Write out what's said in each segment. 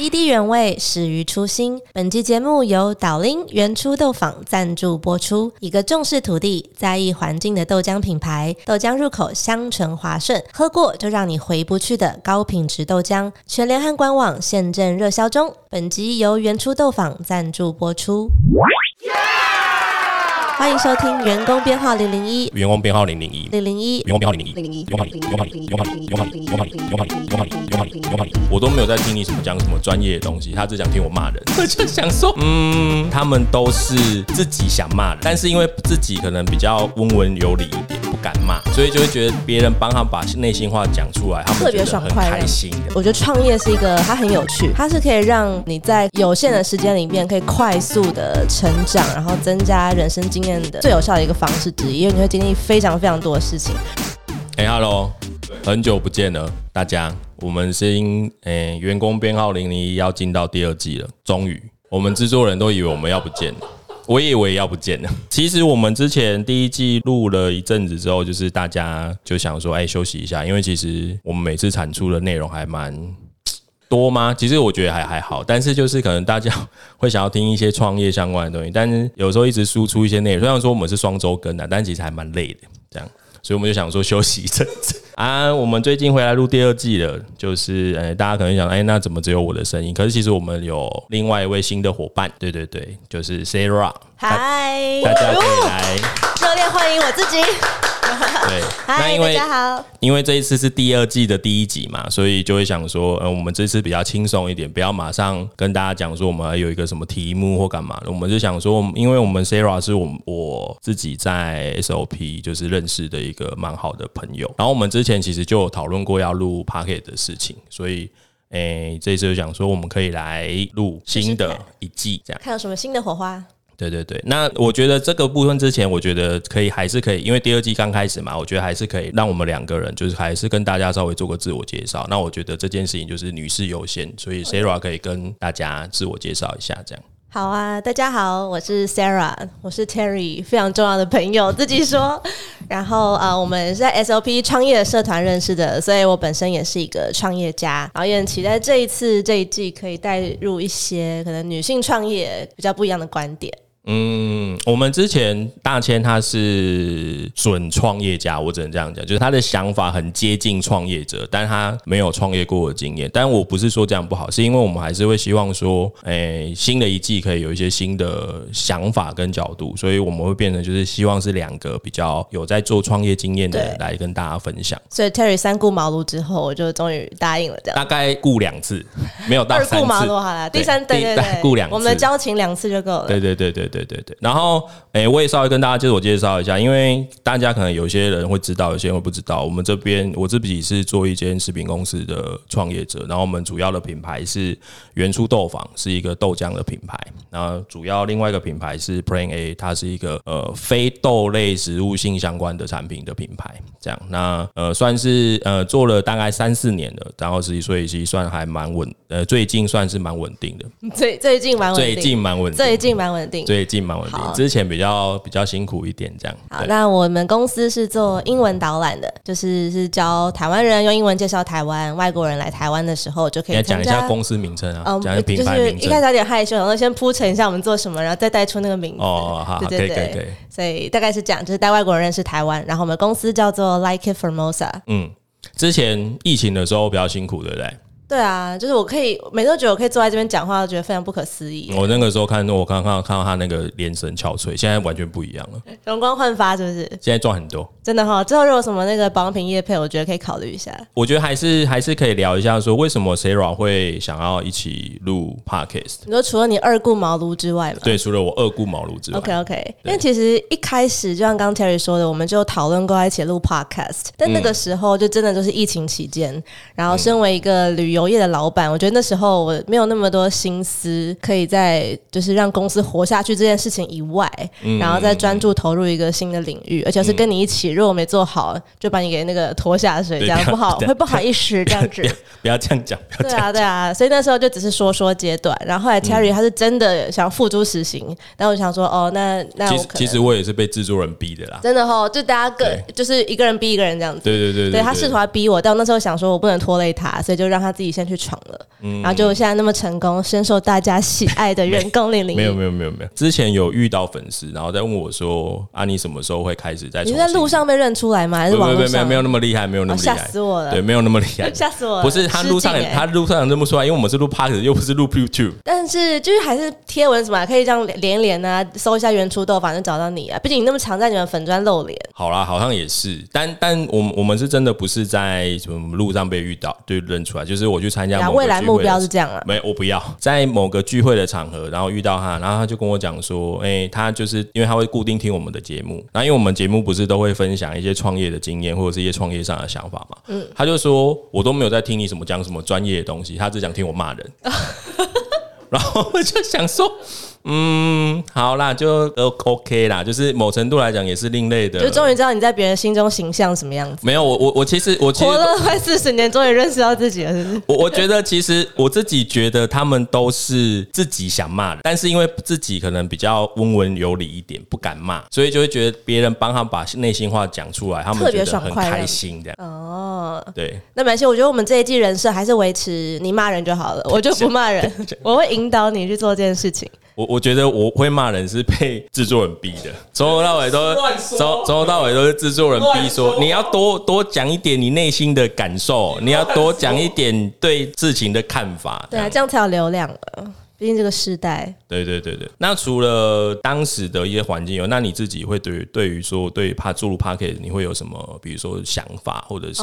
滴滴原味，始于初心。本集节目由岛林原初豆坊赞助播出。一个重视土地、在意环境的豆浆品牌，豆浆入口香醇滑顺，喝过就让你回不去的高品质豆浆。全联汉官网现正热销中。本集由原初豆坊赞助播出。欢迎收听员工编号零零一，员工编号零零一，零零一，员工编号零零一，零零一，员工号零，员工号零，员工号零，员工号零，员工号零，员工号零，员工号零，员工号零，员工号零，我都没有在听你什么讲什么专业的东西，他只想听我骂人。我就想说，嗯，他们都是自己想骂人，但是因为自己可能比较温文有礼一点，不敢骂，所以就会觉得别人帮他把内心话讲出来，他们特别爽快，开心。我觉得创业是一个，它很有趣，它是可以让你在有限的时间里面可以快速的成长，然后增加人生经验的最有效的一个。方式之一，因为你会经历非常非常多的事情。哎，Hello，很久不见了，大家，我们是因诶员工编号零零一要进到第二季了，终于，我们制作人都以为我们要不见了，我以为要不见了。其实我们之前第一季录了一阵子之后，就是大家就想说，哎，休息一下，因为其实我们每次产出的内容还蛮。多吗？其实我觉得还还好，但是就是可能大家会想要听一些创业相关的东西，但是有时候一直输出一些内容，虽然说我们是双周更的，但其实还蛮累的，这样，所以我们就想说休息一阵子啊。我们最近回来录第二季了，就是呃，大家可能想，哎，那怎么只有我的声音？可是其实我们有另外一位新的伙伴，对对对，就是 Sarah，嗨，大家可以来热烈欢迎我自己。对，那因为大家好，因为这一次是第二季的第一集嘛，所以就会想说，呃，我们这次比较轻松一点，不要马上跟大家讲说我们有一个什么题目或干嘛的，我们就想说，因为我们 Sarah 是我我自己在 SOP 就是认识的一个蛮好的朋友，然后我们之前其实就有讨论过要录 Pocket 的事情，所以，诶，这次就想说我们可以来录新的一季，这样。看有什么新的火花。对对对，那我觉得这个部分之前，我觉得可以还是可以，因为第二季刚开始嘛，我觉得还是可以让我们两个人就是还是跟大家稍微做个自我介绍。那我觉得这件事情就是女士优先，所以 Sarah 可以跟大家自我介绍一下，这样。好啊，大家好，我是 Sarah，我是 Terry，非常重要的朋友，自己说。然后啊，我们是在 SOP 创业社团认识的，所以我本身也是一个创业家，然后也很期待这一次这一季可以带入一些可能女性创业比较不一样的观点。嗯，我们之前大千他是准创业家，我只能这样讲，就是他的想法很接近创业者，但他没有创业过的经验。但我不是说这样不好，是因为我们还是会希望说，哎，新的一季可以有一些新的想法跟角度，所以我们会变成就是希望是两个比较有在做创业经验的人来跟大家分享。所以 Terry 三顾茅庐之后，我就终于答应了，这样大概顾两次，没有到三顾茅庐好了，第三对对对，顾两次，我们的交情两次就够了。对对对对对。对对，然后诶，我也稍微跟大家自我介绍一下，因为大家可能有些人会知道，有些人会不知道。我们这边我自己是做一间食品公司的创业者，然后我们主要的品牌是原初豆坊，是一个豆浆的品牌。然后主要另外一个品牌是 Plain A，它是一个呃非豆类食物性相关的产品的品牌。这样，那呃算是呃做了大概三四年了，然后实际所以其实算还蛮稳，呃最近算是蛮稳定的。最最近蛮稳定，最近蛮稳，最近蛮稳定，最近蛮稳定。之前比较比较辛苦一点，这样。好，那我们公司是做英文导览的，就是是教台湾人用英文介绍台湾，外国人来台湾的时候就可以讲一下公司名称啊，讲一下品牌名称。一开始有点害羞，然后先铺陈一下我们做什么，然后再带出那个名字。哦，好，对对对。所以大概是讲，就是带外国人认识台湾。然后我们公司叫做 Like It Formosa。嗯，之前疫情的时候比较辛苦，对不对？对啊，就是我可以每周觉得我可以坐在这边讲话，都觉得非常不可思议。我那个时候看，我刚刚看到他那个眼神憔悴，现在完全不一样了，容光焕发，是不是？现在赚很多，真的哈。之后如果什么那个保养品业配，我觉得可以考虑一下。我觉得还是还是可以聊一下，说为什么 Sarah 会想要一起录 Podcast。你说除了你二顾茅庐之外嘛？对，除了我二顾茅庐之外。OK OK，因为其实一开始就像刚 Terry 说的，我们就讨论过一起录 Podcast，但那个时候就真的就是疫情期间，然后身为一个旅游业的老板，我。觉得那时候我没有那么多心思，可以在就是让公司活下去这件事情以外，然后再专注投入一个新的领域，而且是跟你一起。如果没做好，就把你给那个拖下水，这样不好，会不好意思这样子。不要这样讲。对啊，对啊。所以那时候就只是说说阶段，然后后来 Terry 他是真的想付诸实行，然后我想说，哦，那那其实其实我也是被制作人逼的啦。真的哈，就大家各就是一个人逼一个人这样子。对对对，对他试图要逼我，但我那时候想说我不能拖累他，所以就让他自己。己先去闯了，然后就现在那么成功，深受大家喜爱的人工零零没有没有没有没有，之前有遇到粉丝，然后在问我说啊，你什么时候会开始在？你在路上被认出来吗？还是网络上？没有没有那么厉害，没有那么厉害，吓死我了。对，没有那么厉害，吓死我了。不是他路上他路上认不出来，因为我们是录 Park，又不是录 YouTube。但是就是还是贴文什么，可以这样连连啊，搜一下原初豆，反正找到你啊。毕竟你那么常在你们粉砖露脸。好啦，好像也是，但但我我们是真的不是在什么路上被遇到对认出来，就是我去参加未来目标是这样啊。没，我不要在某个聚会的场合，然后遇到他，然后他就跟我讲说，哎，他就是因为他会固定听我们的节目，然后因为我们节目不是都会分享一些创业的经验或者是一些创业上的想法嘛，嗯，他就说我都没有在听你什么讲什么专业的东西，他只想听我骂人，然后我就想说。嗯，好啦，就都 OK 啦，就是某程度来讲也是另类的。就终于知道你在别人心中形象什么样子。没有，我我我其实我活了快四十年，终于认识到自己了，是不是？我我觉得其实我自己觉得他们都是自己想骂的，但是因为自己可能比较温文有礼一点，不敢骂，所以就会觉得别人帮他把内心话讲出来，他们觉得很开心的。哦，对。那没关系，我觉得我们这一季人设还是维持你骂人就好了，我就不骂人，我会引导你去做这件事情。我我觉得我会骂人是被制作人逼的，从头到尾都从从头到尾都是制作人逼说你要多多讲一点你内心的感受，你要多讲一点对事情的看法，对啊，这样才有流量了。毕竟这个时代，对对对对。那除了当时的一些环境有，那你自己会对对于说对怕注入 p a r k e t 你会有什么？比如说想法，或者是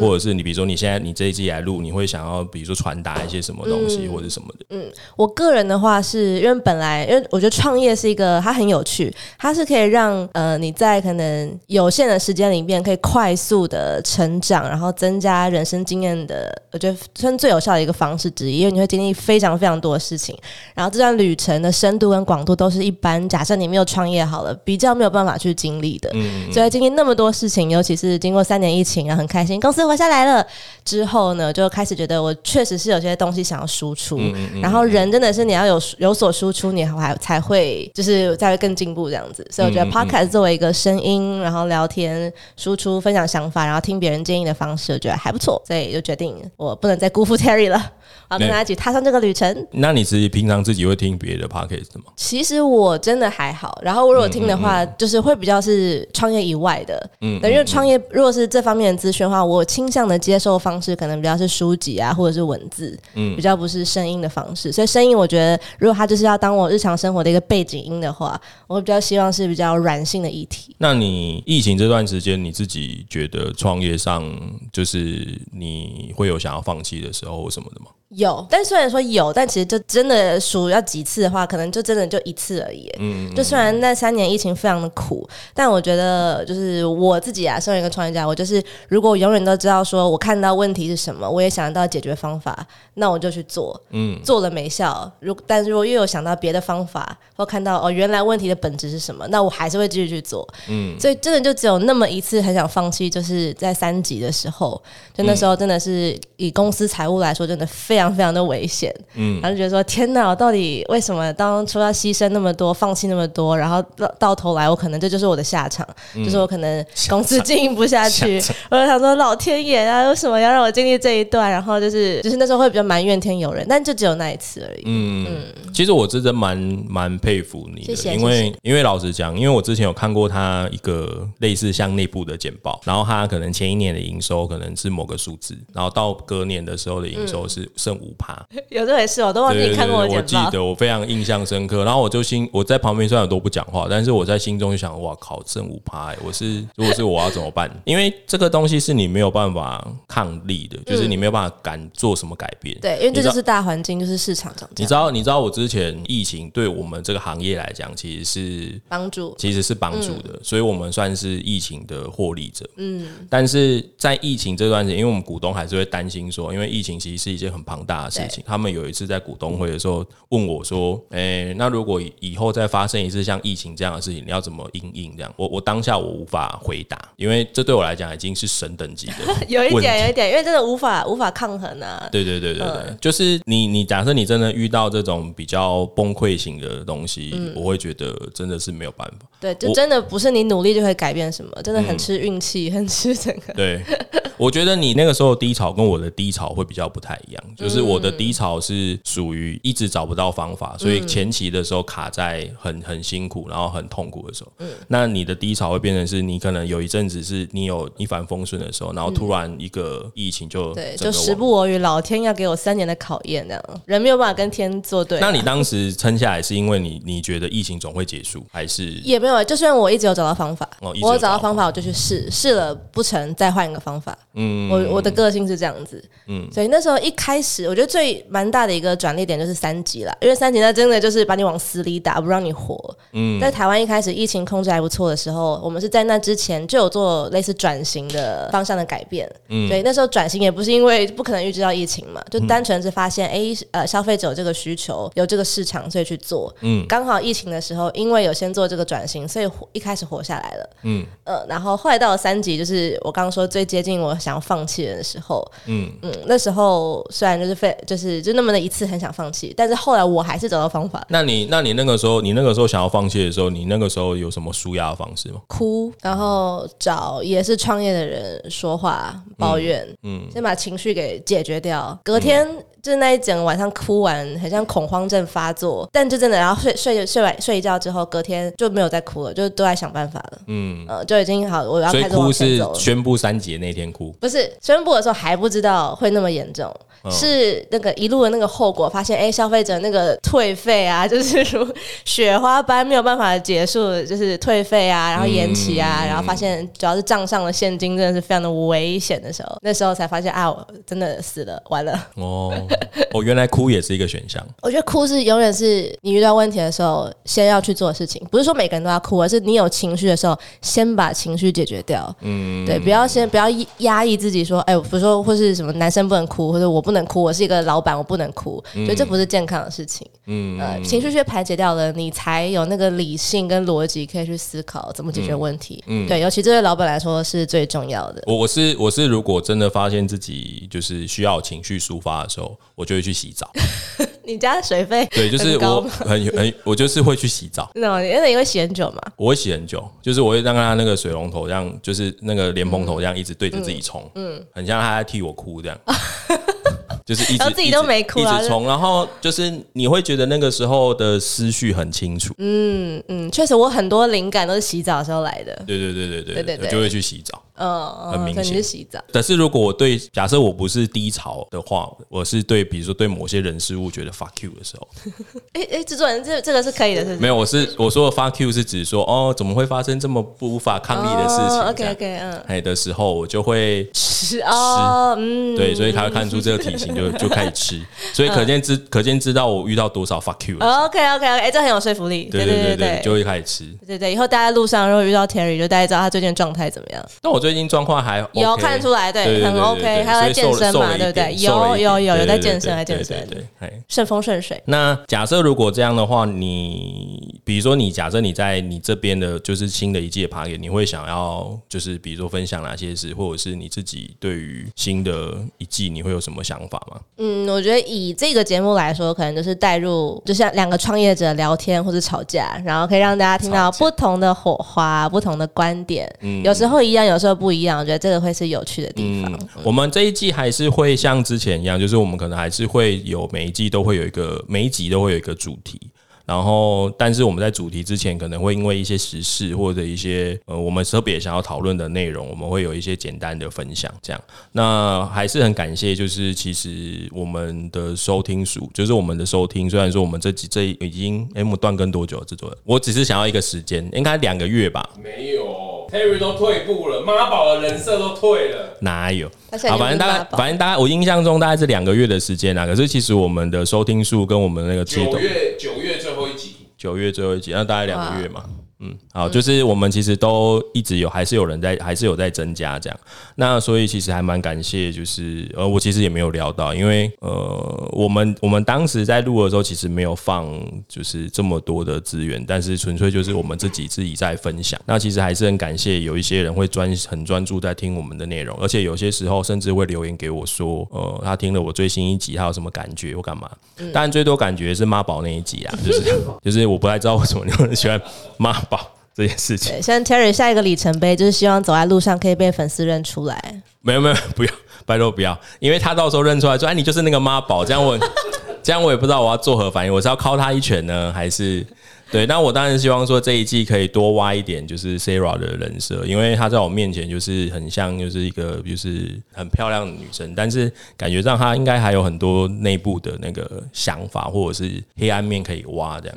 或者是你比如说你现在你这一季来录，你会想要比如说传达一些什么东西或者什么的？嗯，我个人的话是因为本来因为我觉得创业是一个它很有趣，它是可以让呃你在可能有限的时间里面可以快速的成长，然后增加人生经验的，我觉得算最有效的一个方式之一，因为你会经历非常非常多的事情。然后这段旅程的深度跟广度都是一般，假设你没有创业好了，比较没有办法去经历的。嗯，所以经历那么多事情，尤其是经过三年疫情，然后很开心公司活下来了之后呢，就开始觉得我确实是有些东西想要输出。然后人真的是你要有有所输出，你还才会就是才会更进步这样子。所以我觉得 Podcast 作为一个声音，然后聊天输出分享想法，然后听别人建议的方式，我觉得还不错。所以就决定我不能再辜负 Terry 了。好，跟大家一起踏上这个旅程。那你自己平常自己会听别的 podcast 吗？其实我真的还好。然后我如果听的话，就是会比较是创业以外的。嗯，因为创业如果是这方面的资讯的话，我倾向的接受方式可能比较是书籍啊，或者是文字，嗯，比较不是声音的方式。所以声音，我觉得如果它就是要当我日常生活的一个背景音的话，我会比较希望是比较软性的议题。那你疫情这段时间，你自己觉得创业上就是你会有想要放弃的时候或什么的吗？有，但虽然说有，但其实就真的数要几次的话，可能就真的就一次而已。嗯，就虽然那三年疫情非常的苦，但我觉得就是我自己啊，身为一个创业家，我就是如果永远都知道说我看到问题是什么，我也想到解决方法，那我就去做。嗯，做了没效，如但如果又有想到别的方法，或看到哦原来问题的本质是什么，那我还是会继续去做。嗯，所以真的就只有那么一次很想放弃，就是在三级的时候，就那时候真的是以公司财务来说，真的非常。非常非常的危险，嗯，然后就觉得说天哪，我到底为什么当初要牺牲那么多，放弃那么多，然后到到头来，我可能这就是我的下场，就是我可能公司经营不下去，我就想说老天爷啊，为什么要让我经历这一段？然后就是就是那时候会比较埋怨天尤人，但就只有那一次而已。嗯，其实我真的蛮蛮佩服你的，因为因为老实讲，因为我之前有看过他一个类似像内部的简报，然后他可能前一年的营收可能是某个数字，然后到隔年的时候的营收是剩。五趴，有这回事，我都忘记看过我我记得我非常印象深刻，然后我就心我在旁边虽然都不讲话，但是我在心中就想，哇靠，剩五趴，我是如果是我要怎么办？因为这个东西是你没有办法抗力的，就是你没有办法敢做什么改变。对，因为这就是大环境，就是市场涨价。你知道，你知道我之前疫情对我们这个行业来讲，其实是帮助，其实是帮助的，所以我们算是疫情的获利者。嗯，但是在疫情这段时间，因为我们股东还是会担心说，因为疫情其实是一件很庞大的事情。他们有一次在股东会的时候问我说：“哎、那如果以后再发生一次像疫情这样的事情，你要怎么应应？”这样，我我当下我无法回答，因为这对我来讲已经是神等级的 有一点，有一点，因为真的无法无法抗衡啊。对对对对对，嗯就是你你假设你真的遇到这种比较崩溃型的东西，嗯我会觉得真的是没有办法。对，就真的不是你努力就会改变什么，真的很吃运气，很吃整个。对，我觉得你那个时候低潮跟我的低潮会比较不太一样，就是我的低潮是属于一直找不到方法，所以前期的时候卡在很很辛苦，然后很痛苦的时候。那你的低潮会变成是你可能有一阵子是你有一帆风顺的时候，然后突然一个疫情就对，就时不我与，老天要给我三年的考验，这样人没有办法跟天作对啊。那你当时撑下来是因为你你觉得疫情总会结束，还是？也没有，就算我一直有找到方法，我有找到方法，我就去试，试了不成再换一个方法。嗯，我我的个性是这样子，嗯，所以那时候一开始，我觉得最蛮大的一个转捩点就是三级了，因为三级那真的就是把你往死里打，不让你活。嗯，在台湾一开始疫情控制还不错的时候，我们是在那之前就有做类似转型的方向的改变。嗯，所以那时候转型也不是因为不可能预知到疫情嘛，就单纯是发现哎、诶呃，消费者有这个需求，有这个市场，所以去做。嗯，刚好疫情的时候，因为有先做这个转型，所以活一开始活下来了。嗯，呃，然后后来到了三级，就是我刚刚说最接近我想要放弃的时候。嗯嗯，那时候虽然就是非就是就那么的一次很想放弃，但是后来我还是找到方法。那你那你那个时候你那个时候想要放弃的时候，你那个时候有什么舒压的方式吗？哭，然后找也是创业的人说话抱怨，嗯，先把情绪给解决掉。隔天、就是那一整晚上哭完，很像恐慌症发作，但就真的，然后睡睡睡完睡一觉之后，隔天就没有再哭了，就都在想办法了，嗯，呃，就已经好，我要开始往哭是。宣布三节那天哭，不是宣布的时候还不知道会那么严重，是那个一路的那个后果，发现哎、消费者那个退费啊，就是如雪花般没有办法结束，就是退费啊，然后延期啊，然后发现主要是账上的现金真的是非常的危险的时候，那时候才发现啊，我真的死了，完了。哦，哦，原来哭也是一个选项。我觉得哭是永远是你遇到问题的时候先要去做的事情，不是说每个人都要哭，而是你有情绪的时候，先把情绪解决掉。嗯，对，不要先不要压抑自己说，哎，比如说或是什么男生不能哭，或者我不能哭，我是一个老板，我不能哭，所以这不是健康的事情。嗯，呃，情绪去排解掉了，你才有那个理性跟逻辑可以去思考怎么解决问题。嗯，对，尤其这对老板来说是最重要的。我我是我是，如果真的发现自己就是需要情绪抒发的时候，我就会去洗澡，你家水费对，就是我很很，我就是会去洗澡，那因为你会洗很久嘛？我会洗很久，就是我会让他那个水龙头这样，就是那个莲蓬头这样一直对着自己冲，嗯，很像他在替我哭这样，就是一直自己都没哭，一直冲，然后就是你会觉得那个时候的思绪很清楚，嗯嗯，确实我很多灵感都是洗澡时候来的，对对对对对对对，我就会去洗澡。嗯，很明显是洗澡。但是如果我对假设我不是低潮的话，我是对比如说对某些人事物觉得 fuck you 的时候，哎哎，制作人，这这个是可以的，是不是？没有，我是我说的 fuck you 是指说哦，怎么会发生这么不无法抗力的事情？OK OK，嗯，哎的时候，我就会吃 哦，嗯，对，所以他会看出这个体型就 就开始吃，所以可见知可见知道我遇到多少 fuck you OK OK，哎，这很有说服力。对对对对，就会开始吃。对对，以后大家路上如果遇到 Terry，就大家知道他最近状态怎么样。那我最近状况还有看出来，对，很 OK，还有在健身嘛对不对有有有有在健身，在健身对，对，哎。顺风顺水。那假设如果这样的话，你比如说你假设你在你这边的就是新的一届 p a r t 你会想要就是比如说分享哪些事，或者是你自己对于新的一季你会有什么想法吗？嗯，我觉得以这个节目来说，可能就是带入，就像两个创业者聊天或者吵架，然后可以让大家听到不同的火花、不同的观点，嗯有时候一样，有时候不一样。我觉得这个会是有趣的地方。我们这一季还是会像之前一样，就是我们可能还是会有每一季都会有一个每一集都会有一个主题。然后，但是我们在主题之前，可能会因为一些时事或者一些呃我们特别想要讨论的内容，我们会有一些简单的分享。这样，那还是很感谢，就是其实我们的收听数，就是我们的收听，虽然说我们这几这已经哎，我们断更多久了？制作人，我只是想要一个时间，应该两个月吧？没有，Terry 都退步了，妈宝的人设都退了。哪有？好，反正大概反正大概我印象中大概是两个月的时间啊。可是其实我们的收听数跟我们那个九月九月最后一集，九月最后一集，那大概两个月嘛。嗯，好，就是我们其实都一直有，还是有人在，还是有在增加这样。那所以其实还蛮感谢，就是呃，我其实也没有聊到，因为呃，我们我们当时在录的时候，其实没有放就是这么多的资源，但是纯粹就是我们自己自己在分享。那其实还是很感谢有一些人会专很专注在听我们的内容，而且有些时候甚至会留言给我说，呃，他听了我最新一集，他有什么感觉或干嘛？当然最多感觉是妈宝那一集啊，就是 就是我不太知道为什么你们喜欢妈宝这件事情。对，像 Terry 下一个里程碑就是希望走在路上可以被粉丝认出来。没有没有，不要，拜托不要，因为他到时候认出来说，哎，你就是那个妈宝，这样我 这样我也不知道我要作何反应，我是要敲他一拳呢，还是？对，那我当然希望说这一季可以多挖一点，就是 Sarah 的人设，因为她在我面前就是很像就是一个就是很漂亮的女生，但是感觉上她应该还有很多内部的那个想法或者是黑暗面可以挖这样。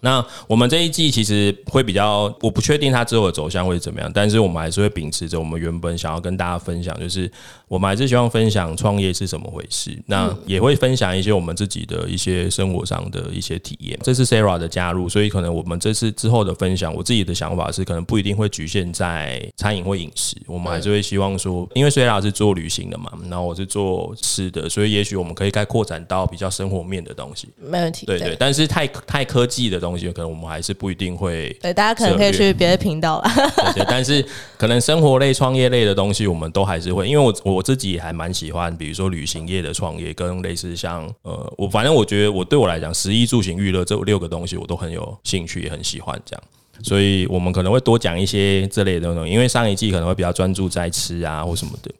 那我们这一季其实会比较，我不确定她之后的走向会怎么样，但是我们还是会秉持着我们原本想要跟大家分享，就是我们还是希望分享创业是怎么回事，那也会分享一些我们自己的一些生活上的一些体验。这是 Sarah 的加入，所以。可能我们这次之后的分享，我自己的想法是，可能不一定会局限在餐饮或饮食，我们还是会希望说，因为虽然是做旅行的嘛，然后我是做吃的，所以也许我们可以该扩展到比较生活面的东西，没问题。对对，但是太太科技的东西，可能我们还是不一定会。对，大家可能可以去别的频道了。对，但是可能生活类、创业类的东西，我们都还是会，因为我我自己也还蛮喜欢，比如说旅行业的创业，跟类似像呃，我反正我觉得我对我来讲，食衣住行娱乐这六个东西，我都很有。兴趣也很喜欢这样，所以我们可能会多讲一些这类的东西，因为上一季可能会比较专注在吃啊或什么的，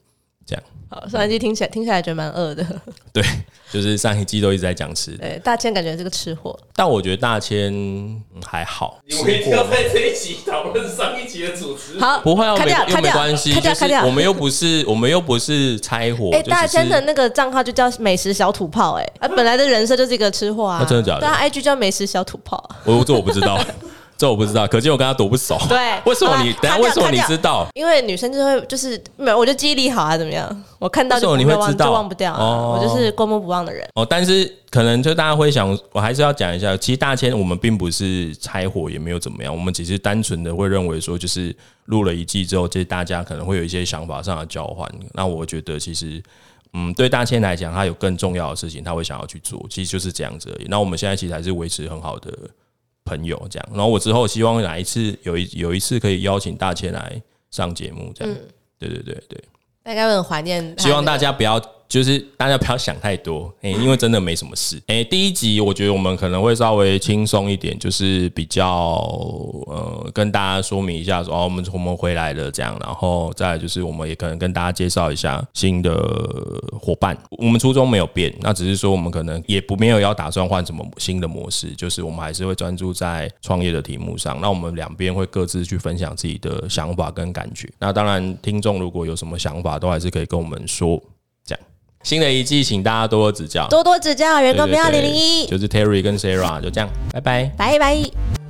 好，上一季听起来听起来觉得蛮饿的。对，就是上一季都一直在讲吃。对，大千感觉是个吃货，但我觉得大千还好。你们一定要在这一集讨论上一集的主持？好，不会啊，开掉，又没关系，就是我们又不是我们又不是拆火。哎，大千的那个账号就叫美食小土炮，哎，啊，本来的人设就是一个吃货啊，真的假的？对啊，IG 叫美食小土炮。我这我不知道。这我不知道，可见我跟他多不熟。对，为什么你等下为什么你知道？因为女生就会就是没有，我就记忆力好啊，怎么样？我看到就你会知道，就忘不掉。我就是过目不忘的人。哦，但是可能就大家会想，我还是要讲一下，其实大千我们并不是拆火，也没有怎么样，我们只是单纯的会认为说，就是录了一季之后，其实大家可能会有一些想法上的交换。那我觉得其实，嗯，对大千来讲，他有更重要的事情，他会想要去做，其实就是这样子而已。那我们现在其实还是维持很好的。朋友这样，然后我之后希望哪一次有一有一次可以邀请大千来上节目，这样，对对对对，大家会很怀念，希望大家不要。就是大家不要想太多，因为真的没什么事。哎，第一集我觉得我们可能会稍微轻松一点，就是比较呃跟大家说明一下，说哦我们我们回来了这样，然后再就是我们也可能跟大家介绍一下新的伙伴。我们初衷没有变，那只是说我们可能也不没有要打算换什么新的模式，就是我们还是会专注在创业的题目上。那我们两边会各自去分享自己的想法跟感觉。那当然，听众如果有什么想法，都还是可以跟我们说。新的一季，请大家多多指教，多多指教。员工不要零零一，就是 Terry 跟 Sarah，就这样，拜拜，拜拜。